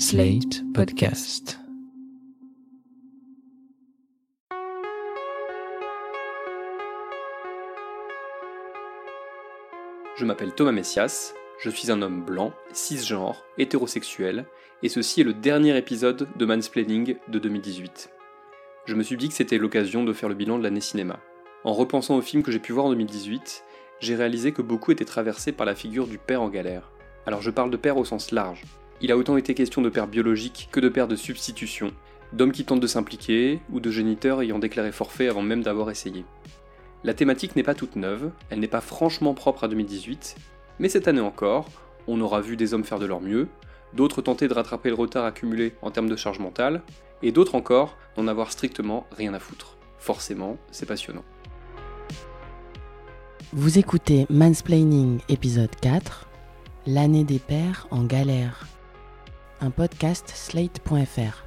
Slate Podcast. Je m'appelle Thomas Messias, je suis un homme blanc, cisgenre, hétérosexuel, et ceci est le dernier épisode de Mansplaining de 2018. Je me suis dit que c'était l'occasion de faire le bilan de l'année cinéma. En repensant aux films que j'ai pu voir en 2018, j'ai réalisé que beaucoup étaient traversés par la figure du père en galère. Alors je parle de père au sens large. Il a autant été question de père biologique que de père de substitution, d'hommes qui tentent de s'impliquer ou de géniteurs ayant déclaré forfait avant même d'avoir essayé. La thématique n'est pas toute neuve, elle n'est pas franchement propre à 2018, mais cette année encore, on aura vu des hommes faire de leur mieux, d'autres tenter de rattraper le retard accumulé en termes de charge mentale, et d'autres encore n'en avoir strictement rien à foutre. Forcément, c'est passionnant. Vous écoutez Mansplaining épisode 4, L'année des pères en galère. Un podcast slate.fr.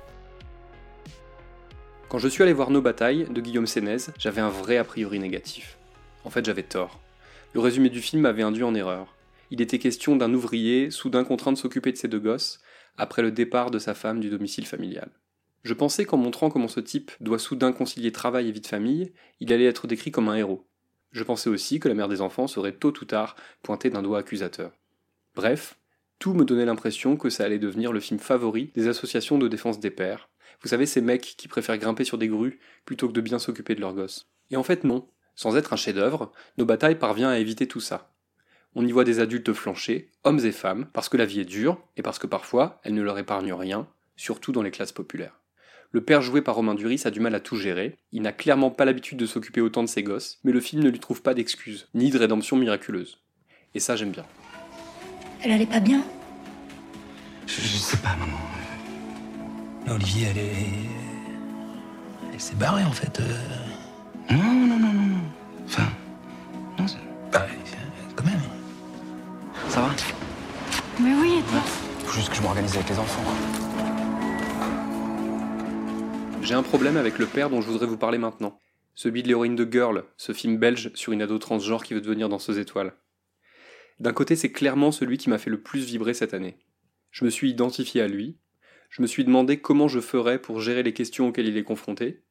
Quand je suis allé voir Nos batailles de Guillaume Sénez, j'avais un vrai a priori négatif. En fait, j'avais tort. Le résumé du film m'avait induit en erreur. Il était question d'un ouvrier soudain contraint de s'occuper de ses deux gosses après le départ de sa femme du domicile familial. Je pensais qu'en montrant comment ce type doit soudain concilier travail et vie de famille, il allait être décrit comme un héros. Je pensais aussi que la mère des enfants serait tôt ou tard pointée d'un doigt accusateur. Bref, tout me donnait l'impression que ça allait devenir le film favori des associations de défense des pères, vous savez, ces mecs qui préfèrent grimper sur des grues plutôt que de bien s'occuper de leurs gosses. Et en fait, non. Sans être un chef-d'œuvre, nos batailles parvient à éviter tout ça. On y voit des adultes flanchés, hommes et femmes, parce que la vie est dure et parce que parfois elle ne leur épargne rien, surtout dans les classes populaires. Le père joué par Romain Duris a du mal à tout gérer, il n'a clairement pas l'habitude de s'occuper autant de ses gosses, mais le film ne lui trouve pas d'excuses, ni de rédemption miraculeuse. Et ça j'aime bien. Elle allait pas bien je, je sais pas, maman. Olivier, elle est. Elle s'est barrée en fait. Euh. Non, non, non, non, non. Enfin. Non, c'est. Bah, quand même. Ça va Mais oui, et toi Faut juste que je m'organise avec les enfants. J'ai un problème avec le père dont je voudrais vous parler maintenant. Celui de l'héroïne de Girl, ce film belge sur une ado transgenre qui veut devenir danseuse étoile. D'un côté, c'est clairement celui qui m'a fait le plus vibrer cette année. Je me suis identifié à lui, je me suis demandé comment je ferais pour gérer les questions auxquelles il est confronté,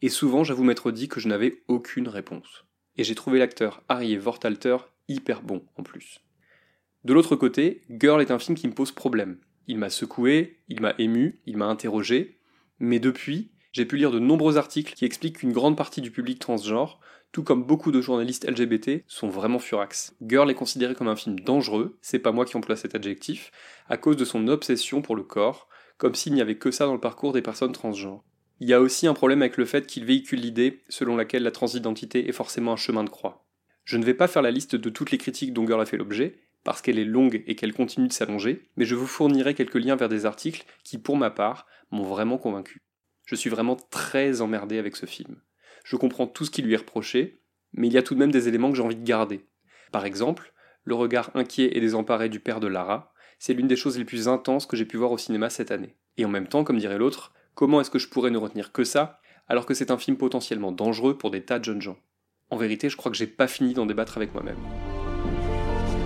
et souvent j'avoue m'être dit que je n'avais aucune réponse. Et j'ai trouvé l'acteur Harry Vortalter hyper bon en plus. De l'autre côté, Girl est un film qui me pose problème. Il m'a secoué, il m'a ému, il m'a interrogé, mais depuis, j'ai pu lire de nombreux articles qui expliquent qu'une grande partie du public transgenre, tout comme beaucoup de journalistes LGBT, sont vraiment furax. Girl est considéré comme un film dangereux, c'est pas moi qui emploie cet adjectif, à cause de son obsession pour le corps, comme s'il n'y avait que ça dans le parcours des personnes transgenres. Il y a aussi un problème avec le fait qu'il véhicule l'idée selon laquelle la transidentité est forcément un chemin de croix. Je ne vais pas faire la liste de toutes les critiques dont Girl a fait l'objet, parce qu'elle est longue et qu'elle continue de s'allonger, mais je vous fournirai quelques liens vers des articles qui, pour ma part, m'ont vraiment convaincu. Je suis vraiment très emmerdé avec ce film. Je comprends tout ce qui lui est reproché, mais il y a tout de même des éléments que j'ai envie de garder. Par exemple, le regard inquiet et désemparé du père de Lara, c'est l'une des choses les plus intenses que j'ai pu voir au cinéma cette année. Et en même temps, comme dirait l'autre, comment est-ce que je pourrais ne retenir que ça, alors que c'est un film potentiellement dangereux pour des tas de jeunes gens? En vérité, je crois que j'ai pas fini d'en débattre avec moi-même.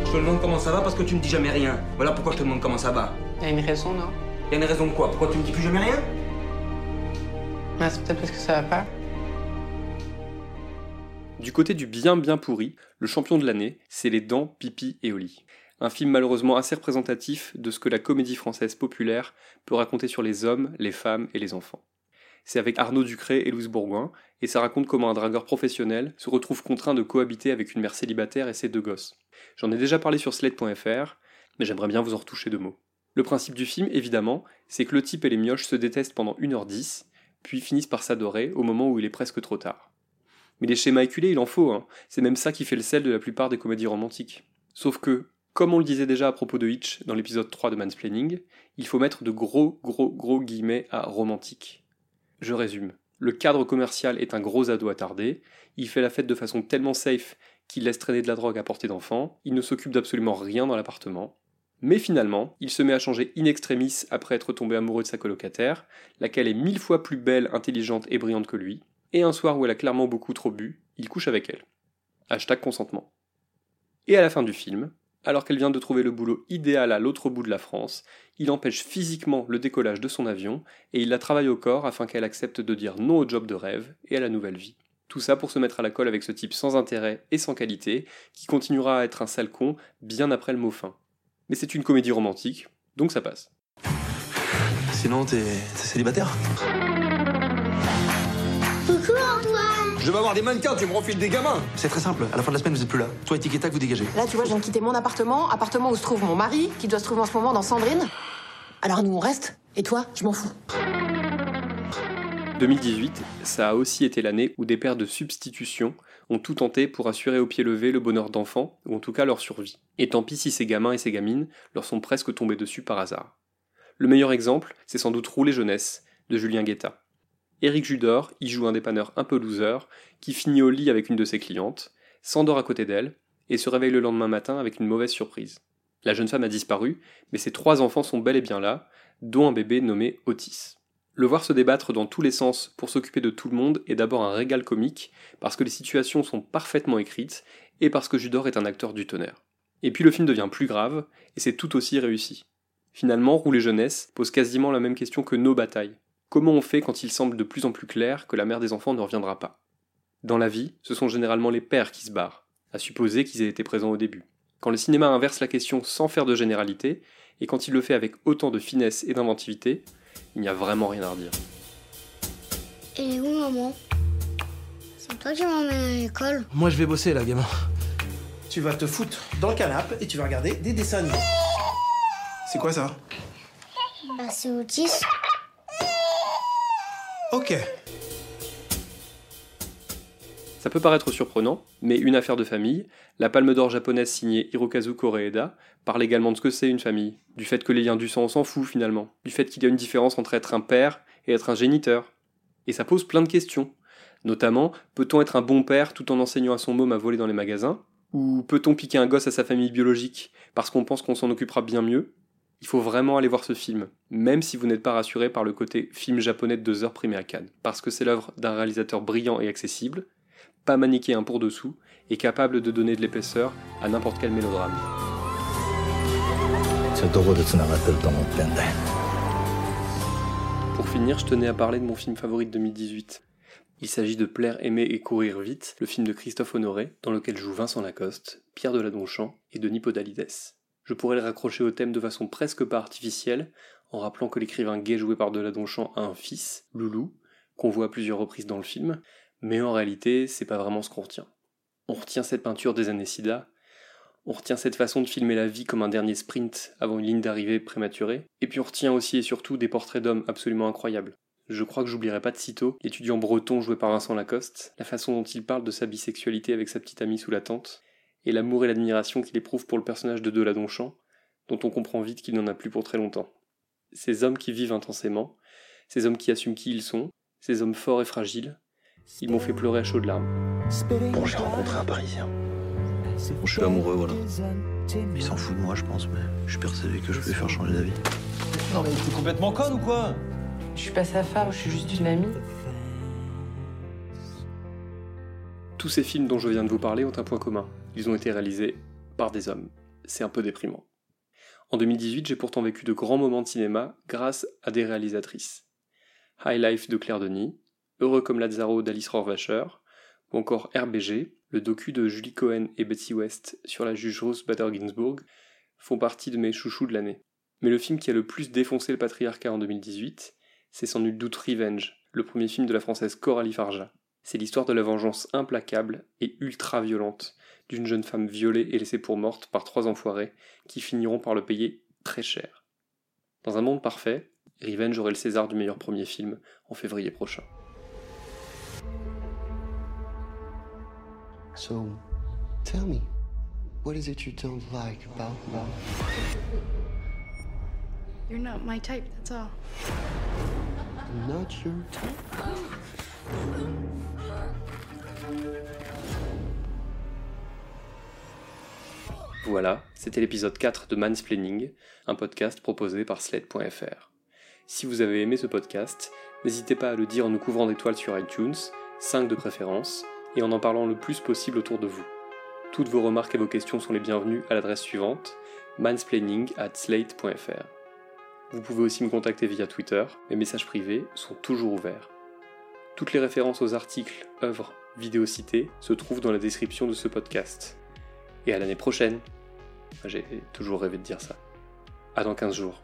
Je te demande comment ça va parce que tu me dis jamais rien. Voilà pourquoi je te demande comment ça va. Y a une raison, non? Y a une raison de quoi? Pourquoi tu me dis plus jamais rien? C'est peut-être parce que ça va pas. Du côté du bien bien pourri, le champion de l'année, c'est Les Dents, Pipi et Oli un film malheureusement assez représentatif de ce que la comédie française populaire peut raconter sur les hommes, les femmes et les enfants. C'est avec Arnaud Ducré et Louise Bourgoin, et ça raconte comment un dragueur professionnel se retrouve contraint de cohabiter avec une mère célibataire et ses deux gosses. J'en ai déjà parlé sur slate.fr, mais j'aimerais bien vous en retoucher deux mots. Le principe du film, évidemment, c'est que le type et les mioches se détestent pendant 1h10, puis finissent par s'adorer au moment où il est presque trop tard. Mais les schémas éculés, il en faut, hein. c'est même ça qui fait le sel de la plupart des comédies romantiques. Sauf que, comme on le disait déjà à propos de Hitch dans l'épisode 3 de Mansplaining, il faut mettre de gros gros gros guillemets à romantique. Je résume. Le cadre commercial est un gros ado attardé, il fait la fête de façon tellement safe qu'il laisse traîner de la drogue à portée d'enfant, il ne s'occupe d'absolument rien dans l'appartement, mais finalement, il se met à changer in extremis après être tombé amoureux de sa colocataire, laquelle est mille fois plus belle, intelligente et brillante que lui, et un soir où elle a clairement beaucoup trop bu, il couche avec elle. Hashtag consentement. Et à la fin du film, Alors qu'elle vient de trouver le boulot idéal à l'autre bout de la France, il empêche physiquement le décollage de son avion et il la travaille au corps afin qu'elle accepte de dire non au job de rêve et à la nouvelle vie. Tout ça pour se mettre à la colle avec ce type sans intérêt et sans qualité, qui continuera à être un sale con bien après le mot fin. Mais c'est une comédie romantique, donc ça passe. Sinon, t'es célibataire? Coucou Antoine Je vais avoir des mannequins, tu me refiles des gamins C'est très simple. À la fin de la semaine, vous êtes plus là. Toi et Tic et Tac, vous dégagez. Là, tu vois, je viens de quitter mon appartement, appartement où se trouve mon mari, qui doit se trouver en ce moment dans Sandrine. Alors nous, on reste. Et toi, je m'en fous. 2018, ça a aussi été l'année où des pères de substitution ont tout tenté pour assurer au pied levé le bonheur d'enfants, ou en tout cas leur survie. Et tant pis si ces gamins et ces gamines leur sont presque tombés dessus par hasard. Le meilleur exemple, c'est sans doute Rouler Jeunesse, de Julien Guetta. Éric Judor y joue un dépanneur un peu loser, qui finit au lit avec une de ses clientes, s'endort à côté d'elle, et se réveille le lendemain matin avec une mauvaise surprise. La jeune femme a disparu, mais ses trois enfants sont bel et bien là, dont un bébé nommé Otis. Le voir se débattre dans tous les sens pour s'occuper de tout le monde est d'abord un régal comique, parce que les situations sont parfaitement écrites, et parce que Judor est un acteur du tonnerre. Et puis le film devient plus grave, et c'est tout aussi réussi. Finalement, Rouler Jeunesse pose quasiment la même question que nos batailles. Comment on fait quand il semble de plus en plus clair que la mère des enfants ne reviendra pas? Dans la vie, ce sont généralement les pères qui se barrent, à supposer qu'ils aient été présents au début. Quand le cinéma inverse la question sans faire de généralité, et quand il le fait avec autant de finesse et d'inventivité, il n'y a vraiment rien à redire. Et où maman? C'est toi qui m'emmène à l'école Moi, je vais bosser, là, gamin. Tu vas te foutre dans le canapé et tu vas regarder des dessins animés. C'est quoi ça? Bah c'est Otis. Ok. Ça peut paraître surprenant, mais une affaire de famille, la palme d'or japonaise signée Hirokazu Koreeda parle également de ce que c'est une famille, du fait que les liens du sang on s'en fout finalement, du fait qu'il y a une différence entre être un père et être un géniteur. Et ça pose plein de questions. Notamment, peut-on être un bon père tout en enseignant à son môme à voler dans les magasins? Ou peut-on piquer un gosse à sa famille biologique parce qu'on pense qu'on s'en occupera bien mieux? Il faut vraiment aller voir ce film, même si vous n'êtes pas rassuré par le côté film japonais de deux heures primé à Cannes, parce que c'est l'œuvre d'un réalisateur brillant et accessible, pas maniqué un pour dessous, et capable de donner de l'épaisseur à n'importe quel mélodrame. Pour finir, je tenais à parler de mon film favori de 2018. Il s'agit de Plaire, aimer et courir vite, le film de Christophe Honoré, dans lequel jouent Vincent Lacoste, Pierre Deladonchamp et Denis Podalides. Je pourrais le raccrocher au thème de façon presque pas artificielle, en rappelant que l'écrivain gay joué par Deladonchamp a un fils, Loulou, qu'on voit à plusieurs reprises dans le film, mais en réalité, c'est pas vraiment ce qu'on retient. On retient cette peinture des années sida, on retient cette façon de filmer la vie comme un dernier sprint avant une ligne d'arrivée prématurée, et puis on retient aussi et surtout des portraits d'hommes absolument incroyables. Je crois que j'oublierai pas de sitôt l'étudiant breton joué par Vincent Lacoste, la façon dont il parle de sa bisexualité avec sa petite amie sous la tente, et l'amour et l'admiration qu'il éprouve pour le personnage de Deladonchamp, dont on comprend vite qu'il n'en a plus pour très longtemps. Ces hommes qui vivent intensément, ces hommes qui assument qui ils sont, ces hommes forts et fragiles, ils m'ont fait pleurer à chaudes larmes. Bon, j'ai rencontré un Parisien. Je suis amoureux, voilà. Il s'en fout de moi, je pense, mais je suis persuadé que je peux lui faire changer d'avis. Non mais t'es complètement conne ou quoi? Je suis pas sa femme, je suis juste une amie. Tous ces films dont je viens de vous parler ont un point commun. Ils ont été réalisés par des hommes. C'est un peu déprimant. En 2018, j'ai pourtant vécu de grands moments de cinéma grâce à des réalisatrices. High Life de Claire Denis, Heureux comme Lazaro d'Alice Rohrwacher, ou encore RBG, le docu de Julie Cohen et Betsy West sur la juge Ruth Bader Ginsburg, font partie de mes chouchous de l'année. Mais le film qui a le plus défoncé le patriarcat en 2018, c'est sans nul doute Revenge, le premier film de la française Coralie Farja. C'est l'histoire de la vengeance implacable et ultra violente d'une jeune femme violée et laissée pour morte par trois enfoirés qui finiront par le payer très cher. Dans un monde parfait, Revenge aurait le César du meilleur premier film en février prochain. So, tell me, what is it you don't like about love? You're not my type, that's all. Not your type? Voilà, c'était l'épisode 4 de Mansplaining, un podcast proposé par Sled.fr. Si vous avez aimé ce podcast, n'hésitez pas à le dire en nous couvrant d'étoiles sur iTunes, 5 de préférence, et en en parlant le plus possible autour de vous. Toutes vos remarques et vos questions sont les bienvenues à l'adresse suivante mansplaining at slate.fr. Vous pouvez aussi me contacter via Twitter, mes messages privés sont toujours ouverts. Toutes les références aux articles, œuvres, vidéos citées se trouvent dans la description de ce podcast. Et à l'année prochaine J'ai toujours rêvé de dire ça. À dans 15 jours.